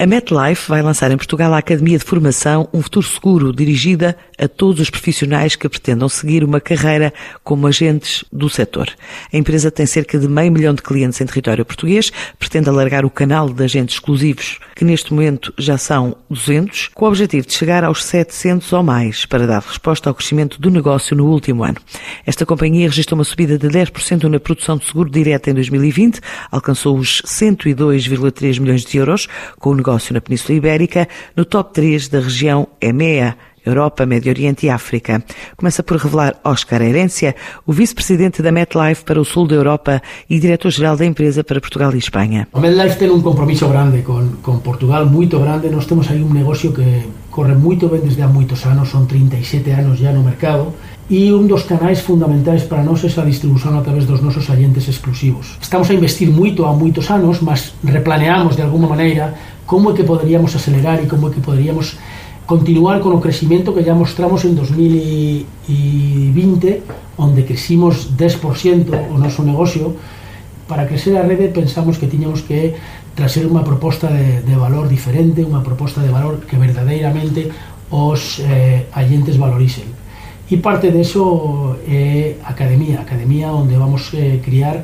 A MetLife vai lançar em Portugal a Academia de Formação Um Futuro Seguro, dirigida a todos os profissionais que pretendam seguir uma carreira como agentes do setor. A empresa tem cerca de meio milhão de clientes em território português, pretende alargar o canal de agentes exclusivos, que neste momento já são 200, com o objetivo de chegar aos 700 ou mais, para dar resposta ao crescimento do negócio no último ano. Esta companhia registrou uma subida de 10% na produção de seguro direto em 2020, alcançou os 102,3 milhões de euros, com o negócio negócio na Península Ibérica, no top 3 da região EMEA, Europa, Médio Oriente e África. Começa por revelar Oscar Herência, o vice-presidente da MetLife para o sul da Europa e diretor-geral da empresa para Portugal e Espanha. A MetLife tem um compromisso grande com, com Portugal, muito grande. Nós temos aí um negócio que corre muito bem desde há muitos anos, são 37 anos já no mercado e um dos canais fundamentais para nós é a distribuição através dos nossos agentes exclusivos. Estamos a investir muito há muitos anos, mas replaneamos de alguma maneira como é que poderíamos acelerar e como é que poderíamos continuar con o crecimiento que ya mostramos en 2020, onde crecimos 10% o noso negocio, para crecer a rede pensamos que tiñamos que traser unha proposta de, de valor diferente, unha proposta de valor que verdadeiramente os eh, agentes valoricen. E parte de eso é eh, academia, academia onde vamos eh, criar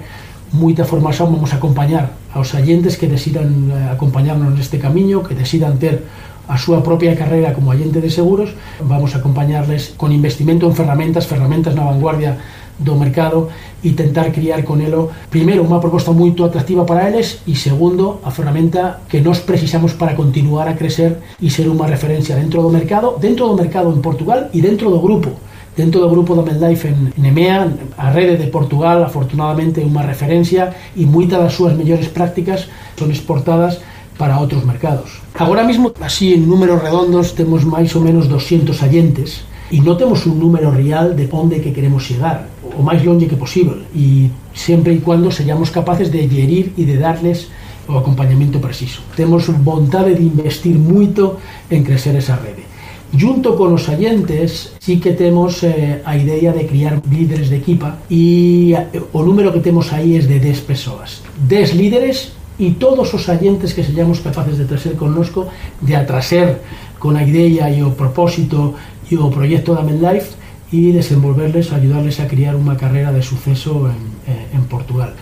moita formación vamos a acompañar aos agentes que decidan eh, acompañarnos neste camiño, que decidan ter a súa propia carreira como agente de seguros, vamos a acompañarles con investimento en ferramentas, ferramentas na vanguardia do mercado e tentar criar con elo, primeiro, unha proposta moito atractiva para eles e, segundo, a ferramenta que nós precisamos para continuar a crecer e ser unha referencia dentro do mercado, dentro do mercado en Portugal e dentro do grupo. Dentro do grupo da MedLife en, en EMEA, a rede de Portugal afortunadamente é unha referencia e moitas das súas mellores prácticas son exportadas para outros mercados. Agora mesmo, así en números redondos, temos máis ou menos 200 agentes e non temos un número real de onde que queremos chegar, o máis longe que posible, e sempre e cando sellamos capaces de gerir e de darles o acompañamento preciso. Temos vontade de investir moito en crecer esa rede. Junto con os agentes, sí que temos eh, a idea de criar líderes de equipa e eh, o número que temos aí é de 10 persoas. 10 líderes e todos os agentes que sejamos capaces de traser connosco, de atraser con a idea e o propósito e o proxecto da MedLife e desenvolverles, ayudarles a criar unha carreira de suceso en, en Portugal.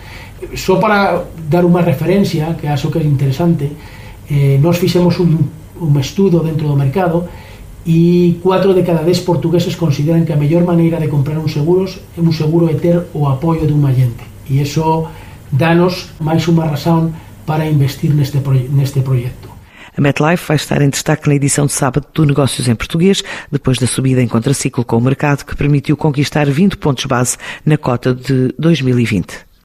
Só para dar unha referencia, que acho que é interesante, eh, nós fixemos un, un dentro do mercado e 4 de cada 10 portugueses consideran que a mellor maneira de comprar un seguros un seguro é ter o apoio dun agente. E iso danos máis unha razón para investir neste, neste projeto. A MetLife vai estar em destaque na edição de sábado do Negócios em Português, depois da subida em contraciclo com o mercado que permitiu conquistar 20 pontos base na cota de 2020.